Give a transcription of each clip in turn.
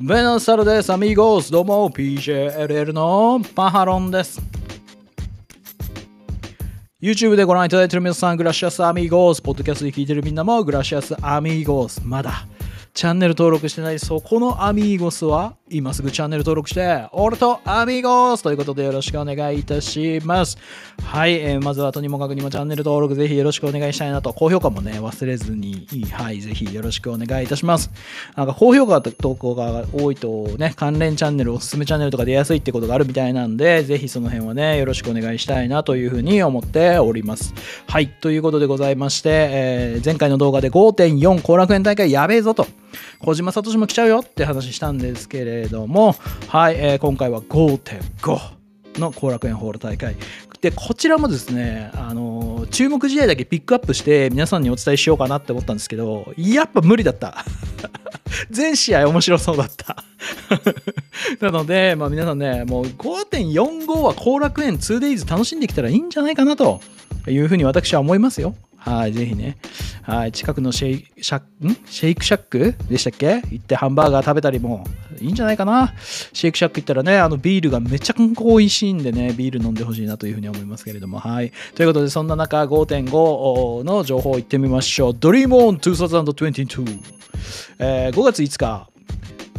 ベナサルです、アミーゴース。どうも、PJLL のパハロンです。YouTube でご覧いただいている皆さん、グラシアスアミーゴース。ポッドキャストで聞いているみんなも、グラシアスアミーゴース。まだチャンネル登録してないそこのアミーゴスは今すぐチャンネル登録して、俺とアミーゴスということでよろしくお願いいたします。はい、えー、まずはとにもかくにもチャンネル登録ぜひよろしくお願いしたいなと、高評価もね、忘れずに、はい、ぜひよろしくお願いいたします。なんか高評価と投稿が多いとね、関連チャンネル、おすすめチャンネルとか出やすいってことがあるみたいなんで、ぜひその辺はね、よろしくお願いしたいなというふうに思っております。はい、ということでございまして、えー、前回の動画で5.4後楽園大会やべえぞと。小島聡も来ちゃうよって話したんですけれども、はい、えー、今回は5.5の後楽園ホール大会。で、こちらもですね、あの、注目試合だけピックアップして皆さんにお伝えしようかなって思ったんですけど、やっぱ無理だった。全試合面白そうだった なので、まあ、皆さんね、もう5.45は後楽園 2days 楽しんできたらいいんじゃないかなというふうに私は思いますよ。はい、ぜひね。はい、近くのシェイシャん？シェイクシャック？でしたっけ？行ってハンバーガー食べたりもいいんじゃないかな？シェイクシャック行ったらね、あのビールがめちゃくちゃ美味しいんでね、ビール飲んでほしいなというふうに思いますけれども。はい。ということで、そんな中、5.5の情報を言ってみましょう。Dream on 2022、えー、5月5日、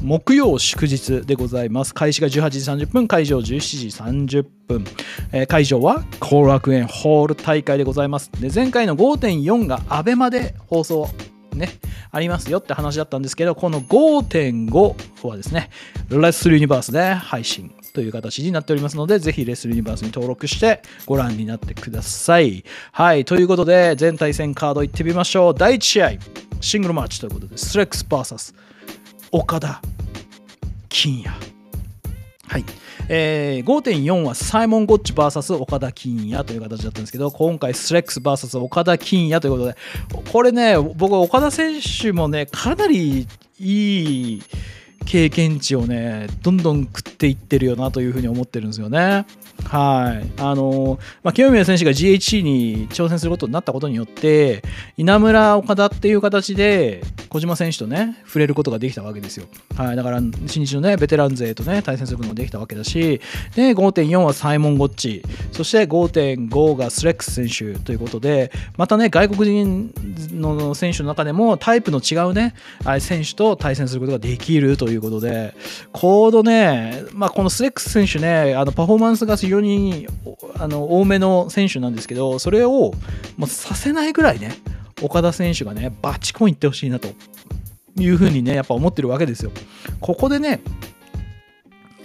木曜祝日でございます。開始が18時30分、会場17時30分。えー、会場は後楽園ホール大会でございます。で前回の5.4が ABEMA で放送ね、ありますよって話だったんですけど、この5.5はですね、レッスルユニバースで配信という形になっておりますので、ぜひレッスルユニバースに登録してご覧になってください。はい、ということで、全対戦カードいってみましょう。第1試合、シングルマッチということで、スレックス VS 岡田金也。はい。えー、5.4はサイモン・ゴッチ VS 岡田金也という形だったんですけど、今回スレックス VS 岡田金也ということで、これね、僕岡田選手もね、かなりいい経験値をね、どんどん食っていってるよなというふうに思ってるんですよね。はい。あの、まあ、清宮選手が GHC に挑戦することになったことによって、稲村岡田っていう形で、小島選手とね、触れることができたわけですよ。はい。だから、新日のね、ベテラン勢とね、対戦することもできたわけだし、で、5.4はサイモン・ゴッチ、そして5.5がスレックス選手ということで、またね、外国人の選手の中でもタイプの違うね、選手と対戦することができるということで、コードね、まあ、このスレックス選手ね、あのパフォーマンスが非常にあの多めの選手なんですけど、それをもうさせないぐらいね、岡田選手がね、バチコンいってほしいなというふうにね、やっぱ思ってるわけですよ。ここでね、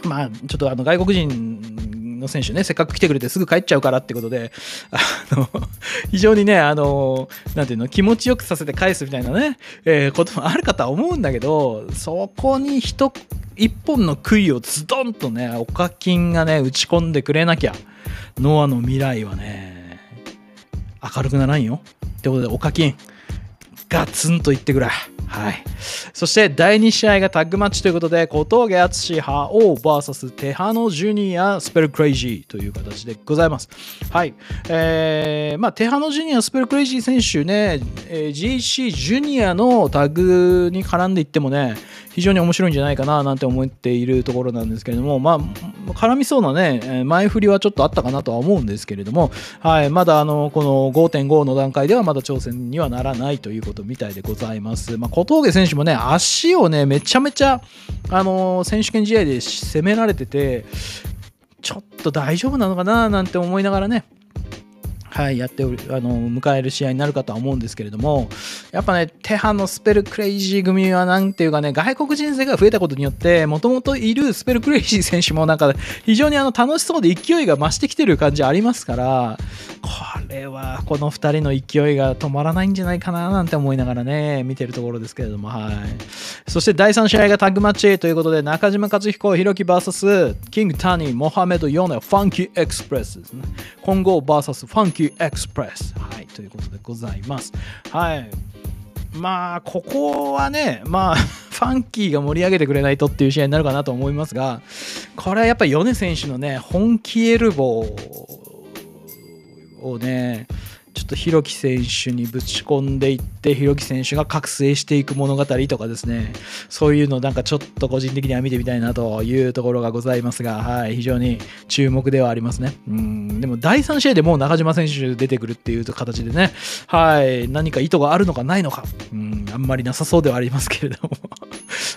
まあ、ちょっとあの外国人の選手ね、せっかく来てくれてすぐ帰っちゃうからってことで、あの、非常にね、あの、なんていうの、気持ちよくさせて返すみたいなね、えー、こともあるかとは思うんだけど、そこに一一本の杭をズドンとね、お課金がね、打ち込んでくれなきゃ、ノアの未来はね、明るくならんよ。ってことで、お課金、ガツンと言ってくれ。はい。そして第2試合がタッグマッチということで、小峠敦覇王 VS テハノジュニアスペルクレイジーという形でございます。はい。えー、まあ、テハノジュニアスペルクレイジー選手ね、えー、GC ジュニアのタッグに絡んでいってもね、非常に面白いんじゃないかななんて思っているところなんですけれども、まあ、絡みそうなね、前振りはちょっとあったかなとは思うんですけれども、はい、まだあのこの5.5の段階ではまだ挑戦にはならないということみたいでございます。まあ、小峠選手もね、足をね、めちゃめちゃ、あの選手権試合で攻められてて、ちょっと大丈夫なのかななんて思いながらね、はい、やっておるあの迎える試合になるかとは思うんですけれどもやっぱね手派のスペルクレイジー組はなんていうかね外国人勢が増えたことによってもともといるスペルクレイジー選手もなんか非常にあの楽しそうで勢いが増してきてる感じありますかられはこの2人の勢いが止まらないんじゃないかななんて思いながらね見てるところですけれどもはいそして第3試合がタッグマッチということで中島克彦弘樹 VS キングタニーモハメド・ヨネファンキーエクスプレスですね混合 VS ファンキーエクスプレス。はい、ということでございます。はい。まあ、ここはね、まあ、ファンキーが盛り上げてくれないとっていう試合になるかなと思いますが、これはやっぱり米選手のね、本気エルボーをね、ちょっとひろき選手にぶち込んでいってひろき選手が覚醒していく物語とかですね。そういうのなんかちょっと個人的には見てみたいなというところがございますが、はい、非常に注目ではありますね。うんでも第3試合でもう中島選手出てくるっていう形でね、はい、何か意図があるのかないのかうんあんまりなさそうではありますけれども。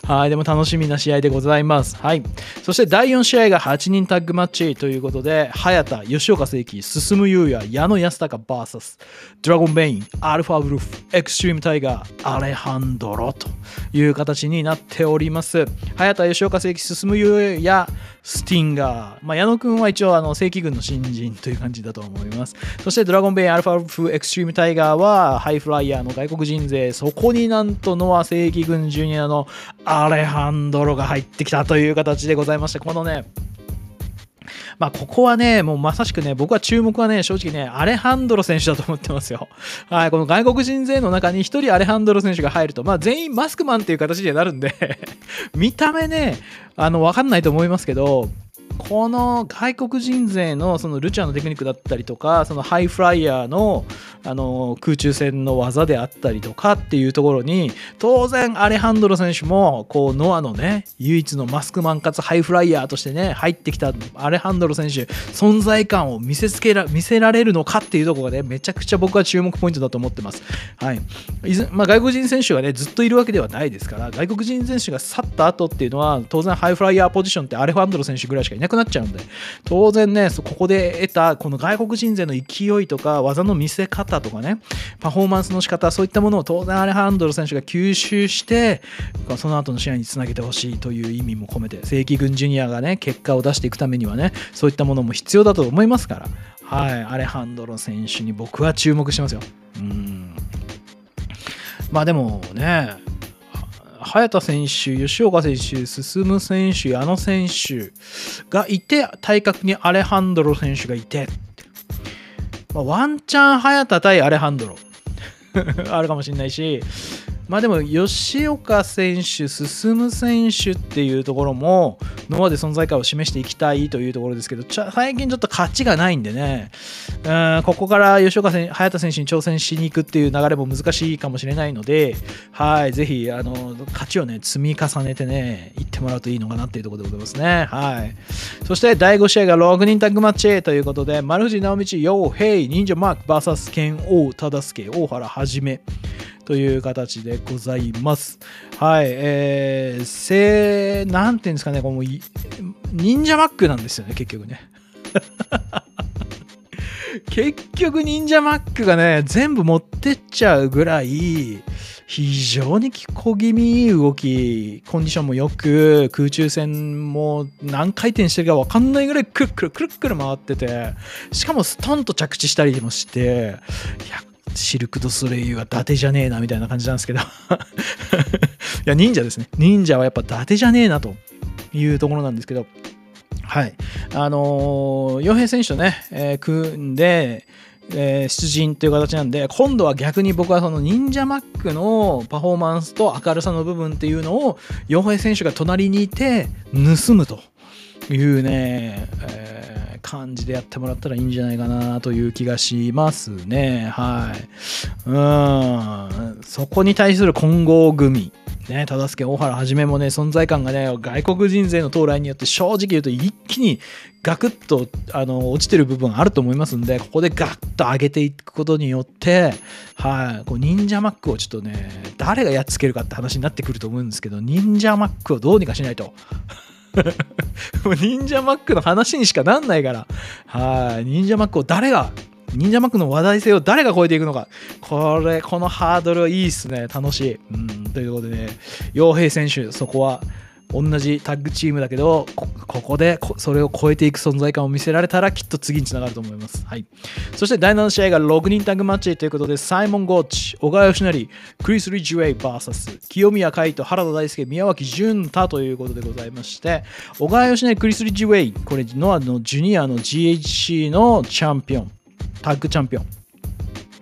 はい、でも楽しみな試合でございます。はい。そして第4試合が8人タッグマッチということで、早田、吉岡聖輝、進優也、矢野安隆 VS ドラゴンベイン、アルファブルフ、エクストリームタイガー、アレハンドロという形になっております。HAYATA、吉岡世起、進祐哉、スティンガー。まあ、矢野くんは一応あの正規軍の新人という感じだと思います。そしてドラゴンベイン、アルファウルフ、エクストリームタイガーはハイフライヤーの外国人勢、そこになんとノア正規軍ジュニアのアレハンドロが入ってきたという形でございまして、このね、まあ、ここはね、もうまさしくね、僕は注目はね、正直ね、アレハンドロ選手だと思ってますよ。はい、この外国人勢の中に1人アレハンドロ選手が入ると、まあ、全員マスクマンっていう形になるんで 見た目ね、あの、わかんないと思いますけど、この外国人勢のそのルチャーのテクニックだったりとかそのハイフライヤーのあの空中戦の技であったりとかっていうところに当然アレハンドロ選手もこうノアのね唯一のマスクマンかつハイフライヤーとしてね入ってきたアレハンドロ選手存在感を見せつけら見せられるのかっていうところがねめちゃくちゃ僕は注目ポイントだと思ってます。はいまあ、外国人選手がねずっといるわけではないですから外国人選手が去った後っていうのは当然ハイフライヤーポジションってアレハンドロ選手ぐらいしかいないなくなっちゃうんで当然ねここで得たこの外国人勢の勢いとか技の見せ方とかねパフォーマンスの仕方そういったものを当然アレハンドロ選手が吸収してその後の試合につなげてほしいという意味も込めて正規軍ジュニアがね結果を出していくためにはねそういったものも必要だと思いますから。はいアレハンドロ選手に僕は注目してますよ。うん。まあでもね早田選手、吉岡選手、進選手、矢野選手がいて、体格にアレハンドロ選手がいて、まあ、ワンチャン早田対アレハンドロ。あるかもしれないし、まあでも吉岡選手、進む選手っていうところもノアで存在感を示していきたいというところですけど最近ちょっと勝ちがないんでね。うんここから吉岡選早田選手に挑戦しに行くっていう流れも難しいかもしれないのではいぜひあの勝ちをね積み重ねてねいってもらうといいのかなっていうところでございますね。はい。そして第5試合が6人タッグマッチということで丸藤直道、ヨウヘイ、忍者マーク VS 剣王忠助、大原はじめ。という形でございます。はい、えー、せーなんていうんですかね、この忍者マックなんですよね、結局ね。結局忍者マックがね、全部持ってっちゃうぐらい、非常に小気味いい動き、コンディションもよく、空中戦も何回転してるか分かんないぐらいくるくるくるくる回ってて、しかもストンと着地したりもして、いや、シルク・ド・ソレイユは伊達じゃねえなみたいな感じなんですけど。いや忍者ですね。忍者はやっぱ伊達じゃねえなというところなんですけど。はい。あの洋、平選手とね、えー、組んでえー、出陣という形なんで今度は逆に僕はその忍者マックのパフォーマンスと明るさの部分っていうのを洋平選手が隣にいて盗むというね、えー感じでやってもらったらいいんじゃないかなという気がしますね。はい。うん。そこに対する混合組。ね、忠助、大原はじめもね、存在感がね、外国人勢の到来によって正直言うと一気にガクッとあの落ちてる部分あると思いますんで、ここでガッと上げていくことによって、はい、こう忍者マックをちょっとね、誰がやっつけるかって話になってくると思うんですけど、忍者マックをどうにかしないと。もう忍者マックの話にしかなんないから。はい。忍者マックを誰が、忍者マックの話題性を誰が超えていくのか。これ、このハードルいいっすね。楽しい。うん。ということでね、洋平選手、そこは同じタッグチームだけどここでそれを超えていく存在感を見せられたらきっと次につながると思います、はい、そして第7試合が6人タッグマッチということでサイモン・ゴーチ小川義成クリス・リッジウェイ VS 清宮海斗原田大輔宮脇潤太ということでございまして小川義成クリス・リッジウェイこれノアのジュニアの GHC のチャンピオンタッグチャンピオン。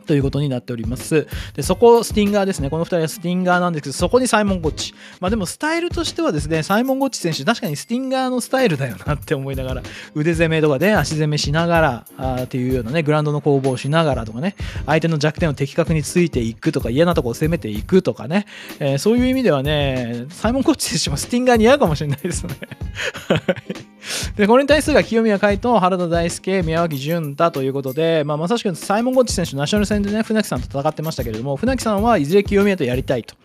ということになっております。で、そこ、スティンガーですね。この2人はスティンガーなんですけど、そこにサイモン・ゴッチ。まあでも、スタイルとしてはですね、サイモン・ゴッチ選手、確かにスティンガーのスタイルだよなって思いながら、腕攻めとかで足攻めしながら、あっていうようなね、グラウンドの攻防をしながらとかね、相手の弱点を的確についていくとか、嫌なとこを攻めていくとかね、えーそういう意味ではね、サイモン・ゴッチ選手もスティンガーに合うかもしれないですね。で、これに対するが清宮海斗、原田大輔、宮脇潤太ということで、まあ、まさしくサイモン・ゴッチ選手、ナショナル戦でね、船木さんと戦ってましたけれども、船木さんはいずれ清宮とやりたいと。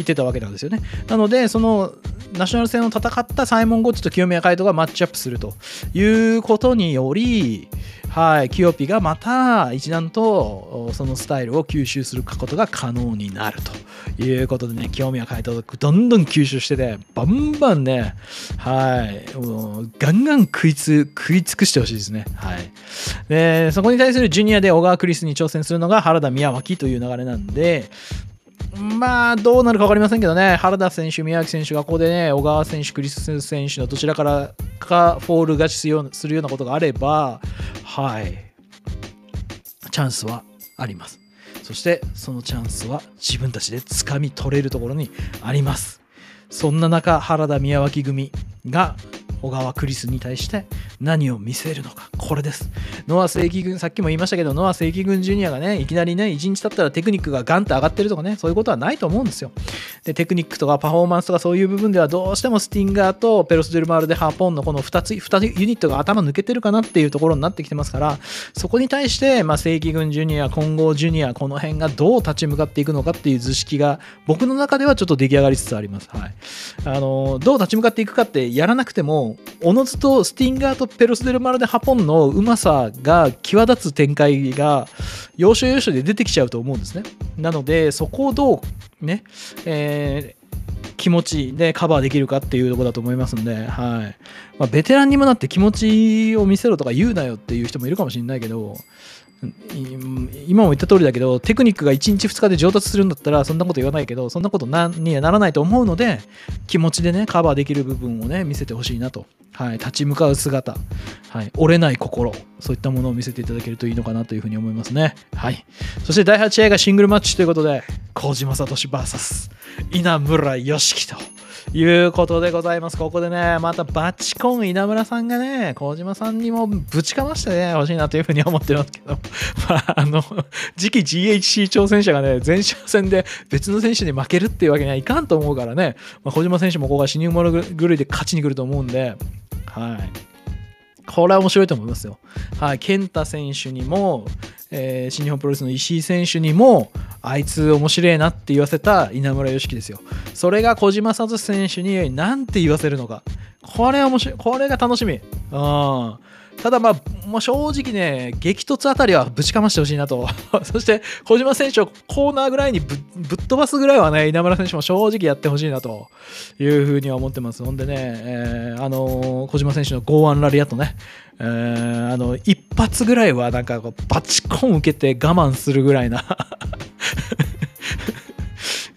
言ってたわけなんですよね。なので、そのナショナル戦を戦ったサイモン・ゴッチと清宮海斗がマッチアップするということにより、はい、キヨピがまた一段とそのスタイルを吸収することが可能になるということでね、清宮海斗どんどん吸収してて、バンバンね、はい、もうガンガン食いつ食い尽くしてほしいですね。はい。で、そこに対するジュニアで小川クリスに挑戦するのが原田宮脇という流れなんで、まあ、どうなるか分かりませんけどね、原田選手、宮脇選手がここでね、小川選手、クリス選手のどちらからかフォール勝ちするようなするようなことがあれば、はい、チャンスはあります。そして、そのチャンスは自分たちで掴み取れるところにあります。そんな中、原田宮脇組が小川クリスに対して何を見せるのか、これです。ノア正規軍、さっきも言いましたけど、ノア正規軍ジュニアがね、いきなりね、1日経ったらテクニックがガンと上がってるとかね、そういうことはないと思うんですよ。で、テクニックとかパフォーマンスとかそういう部分ではどうしてもスティンガーとペロス・デルマールでハーポンのこの2つ、2ユニットが頭抜けてるかなっていうところになってきてますから、そこに対して、まあ、正規軍ジュニア、混合ジュニア、この辺がどう立ち向かっていくのかっていう図式が、僕の中ではちょっと出来上がりつつあります。はい。あの、どう立ち向かっていくかってやらなくても、おのずとスティンガーとペロス・デルマルでハポンのうまさが際立つ展開が、要所要所で出てきちゃうと思うんですね。なので、そこをどう、ね、えー気持ちでカバーできるかっていうとこだと思いますんで、はいまあ、ベテランにもなって気持ちを見せろとか言うなよっていう人もいるかもしれないけど今も言った通りだけどテクニックが1日2日で上達するんだったらそんなこと言わないけどそんなことなにはならないと思うので気持ちでねカバーできる部分をね見せてほしいなと、はい、立ち向かう姿、はい、折れない心。そういったものを見せていただけるといいのかなというふうに思いますね、はい、そして第8試合がシングルマッチということで小島聡 VS 稲村良樹ということでございます。ここでね、またバチコン稲村さんがね、小島さんにもぶちかましてね、欲しいなというふうに思ってますけど、まあ、あの、次期 GHC 挑戦者がね、前哨戦で別の選手に負けるっていうわけにはいかんと思うからね、まあ、小島選手もここが死に物狂いで勝ちに来ると思うんで、はい。これは面白いと思いますよ。はい、健太選手にも、えー新日本プロレスの石井選手にも、あいつ面白いなって言わせた稲村良樹ですよ。それが小島聡選手に何て言わせるのか。これは面白い。これが楽しみ。うん。ただまあ、もう正直ね、激突あたりはぶちかましてほしいなと。そして、小島選手をコーナーぐらいにぶっ飛ばすぐらいはね、稲村選手も正直やってほしいなというふうには思ってます。ほんでね、えーあのー小島選手の剛腕ラリアットね、えーあの、一発ぐらいはなんかこうバチコン受けて我慢するぐらいな。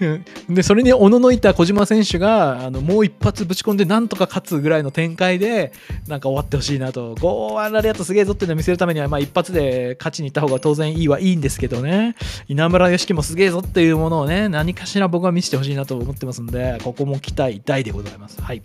でそれにおののいた小島選手があのもう一発ぶち込んでなんとか勝つぐらいの展開でなんか終わってほしいなと。ゴーアンラリアットすげえぞっていうのを見せるためには、まあ、一発で勝ちに行った方が当然いいはいいんですけどね。稲村良樹もすげえぞっていうものをね何かしら僕は見せてほしいなと思ってますんでここも期待大でございます、はい、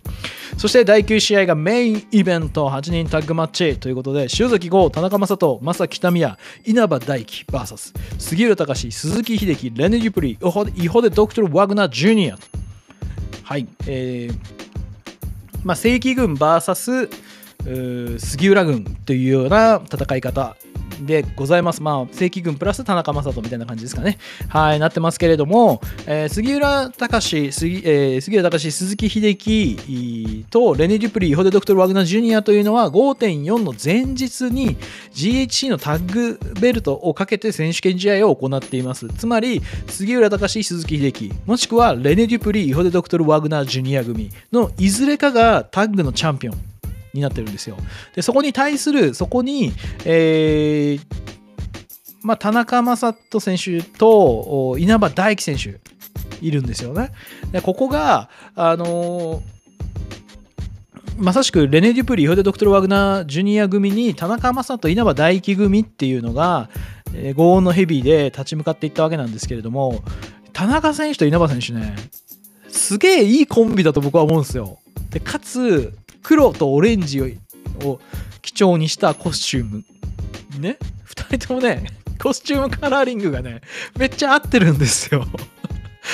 そして第9試合がメインイベント8人タッグマッチということで塩崎豪田中将人正木北宮稲葉大輝 VS 杉浦隆鈴木秀樹レネ・デュプリイホデイホデ・ドクトル・ワグナー・ジュニアはい。えーまあ、正規軍 VS 杉浦軍というような戦い方でございます。まあ、正規軍プラス田中将人みたいな感じですかね。はい、なってますけれども、えー杉浦隆、杉,、えー杉浦隆、鈴木秀樹とレネ・デュプリー、ホデ・ドクトル・ワグナー・ジュニアというのは5.4の前日に GHC のタッグベルトをかけて選手権試合を行っています。つまり、杉浦隆、鈴木秀樹、もしくはレネ・デュプリー、ホデ・ドクトル・ワグナー・ジュニア組のいずれかがタッグのチャンピオン。になってるんですよ。で、そこに対する、そこに、えーまあ、田中将人選手と稲葉大輝選手いるんですよね。で、ここが、あのーまさしくレネ・デュプリー、ホデ・ドクトル・ワグナー・ジュニア組に田中将人、稲葉大輝組っていうのが、えー、5音のヘビーで立ち向かっていったわけなんですけれども、田中選手と稲葉選手ね、すげえいいコンビだと僕は思うんですよ。で、かつ、黒とオレンジを基調にしたコスチューム。ね？2人ともね、コスチュームカラーリングがね、めっちゃ合ってるんですよ。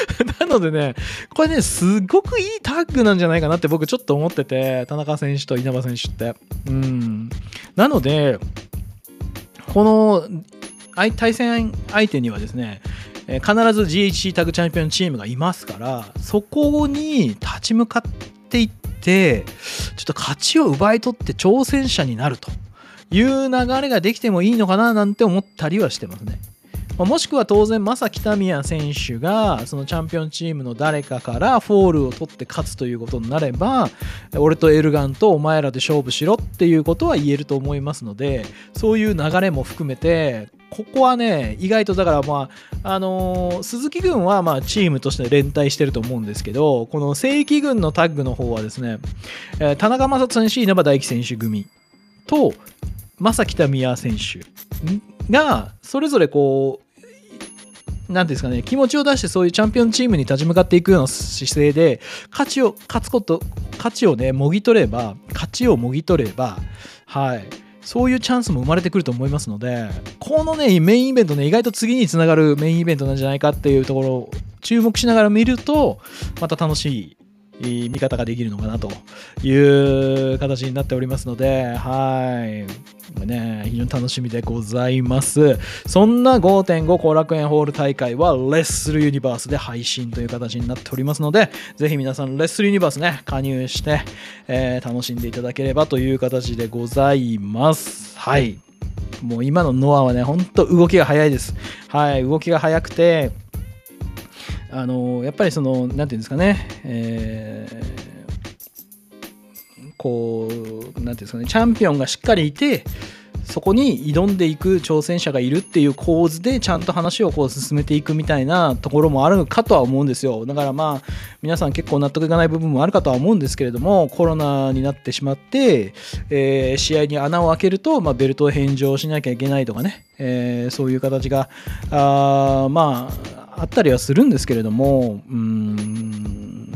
なのでね、これね、すごくいいタッグなんじゃないかなって僕ちょっと思ってて、田中選手と稲葉選手って。うん。なので、この対戦相手にはですね、必ず GHC タッグチャンピオンチームがいますから、そこに立ち向かっていって、ちょっと勝ちを奪い取って挑戦者になるという流れができてもいいのかななんて思ったりはしてますね。もしくは当然、正木民也選手がそのチャンピオンチームの誰かからフォールを取って勝つということになれば、俺とエルガンとお前らで勝負しろっていうことは言えると思いますので、そういう流れも含めて、ここはね、意外とだからまあ、あのー、鈴木軍はまあチームとして連帯してると思うんですけど、この正規軍のタッグの方はですね、えー、田中将人選手、稲葉大輝選手組と、正木民也選手が、それぞれこう、なんですかね、気持ちを出してそういうチャンピオンチームに立ち向かっていくような姿勢で、勝ちを、勝つこと、勝ちをね、もぎ取れば、勝ちをもぎ取れば、はい、そういうチャンスも生まれてくると思いますので、このね、メインイベントね、意外と次につながるメインイベントなんじゃないかっていうところを注目しながら見ると、また楽しい見方ができるのかなという形になっておりますので、はい。ね、非常に楽しみでございます。そんな5.5後楽園ホール大会はレッスルユニバースで配信という形になっておりますので、ぜひ皆さんレッスルユニバースね、加入して、えー、楽しんでいただければという形でございます。はい。もう今のノアはね、ほんと動きが早いです。はい、動きが早くて、あのやっぱりその何て言うんですかね、えー、こう何て言うんですかねチャンピオンがしっかりいてそこに挑んでいく挑戦者がいるっていう構図でちゃんと話をこう進めていくみたいなところもあるかとは思うんですよ。だからまあ皆さん結構納得いかない部分もあるかとは思うんですけれどもコロナになってしまって、えー、試合に穴を開けると、まあ、ベルトを返上しなきゃいけないとかね、えー、そういう形があまああったりはするんですけれども、うん、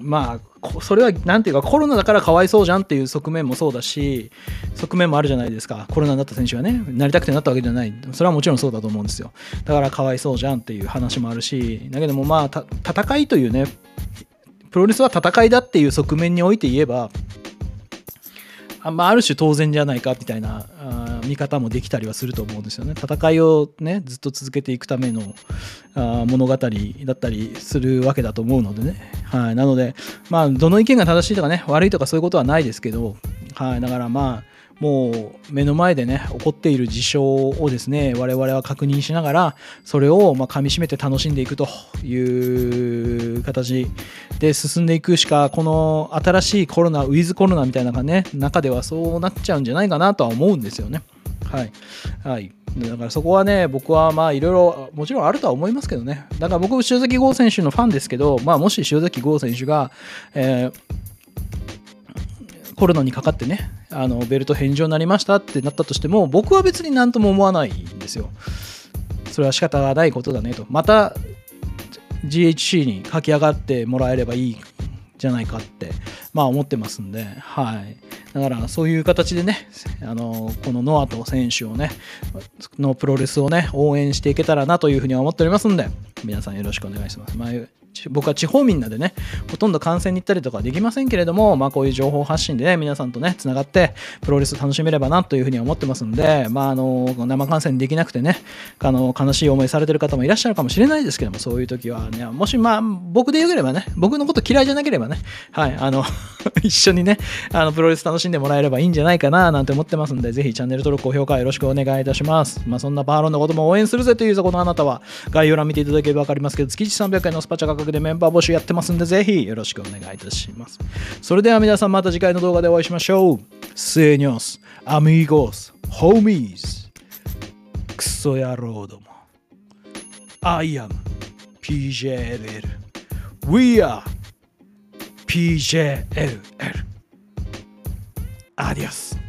まあ、それは何ていうかコロナだからかわいそうじゃんっていう側面もそうだし、側面もあるじゃないですか。コロナになった選手がね、なりたくてなったわけじゃない。それはもちろんそうだと思うんですよ。だからかわいそうじゃんっていう話もあるし、だけどもまあ、戦いというね、プロレスは戦いだっていう側面において言えば、あ,、まあ、ある種当然じゃないかみたいな見方もできたりはすると思うんですよね。戦いをねずっと続けていくためのあ物語だったりするわけだと思うのでね。はい、なのでまあどの意見が正しいとかね悪いとかそういうことはないですけど、はい、だからまあもう目の前でね起こっている事象をですね我々は確認しながらそれをまあ噛みしめて楽しんでいくという形で進んでいくしかこの新しいコロナウィズコロナみたいなね中ではそうなっちゃうんじゃないかなとは思うんですよね。はい。はい。だからそこはね、僕はまあいろいろ、もちろんあるとは思いますけどね。だから僕、塩崎豪選手のファンですけど、まあもし塩崎豪選手が、えー、コロナにかかってね、あのベルト返上になりましたってなったとしても、僕は別に何とも思わないんですよ。それは仕方がないことだねと。また GHC に駆け上がってもらえればいいじゃないかって、まあ思ってますんで、はい。だからそういう形でね、あのこのノアと選手をね、のプロレスをね、応援していけたらなというふうに思っておりますんで、皆さんよろしくお願いします。まあ僕は地方民なんでね、ほとんど観戦に行ったりとかできませんけれども、まあこういう情報発信でね、皆さんとね、つながって、プロレス楽しめればなというふうに思ってますんで、まああの、生観戦できなくてね、あの、悲しい思いされてる方もいらっしゃるかもしれないですけども、そういう時はね、もしまあ僕でよければね、僕のこと嫌いじゃなければね、はい、あの 一緒にね、あの、プロレス楽しんでもらえればいいんじゃないかななんて思ってますんで、ぜひチャンネル登録、高評価よろしくお願いいたします。まあそんなバーロンのことも応援するぜというそこのあなたは、概要欄見ていただければわかりますけど、月1 300円のスパチャ価格でメンバー募集やってますんで、ぜひよろしくお願いいたします。それでは皆さんまた次回の動画でお会いしましょう。セニョス、アミーゴス、ホーミーズ、クソ野郎ども。I am PJLL. We are PJLL. Adios.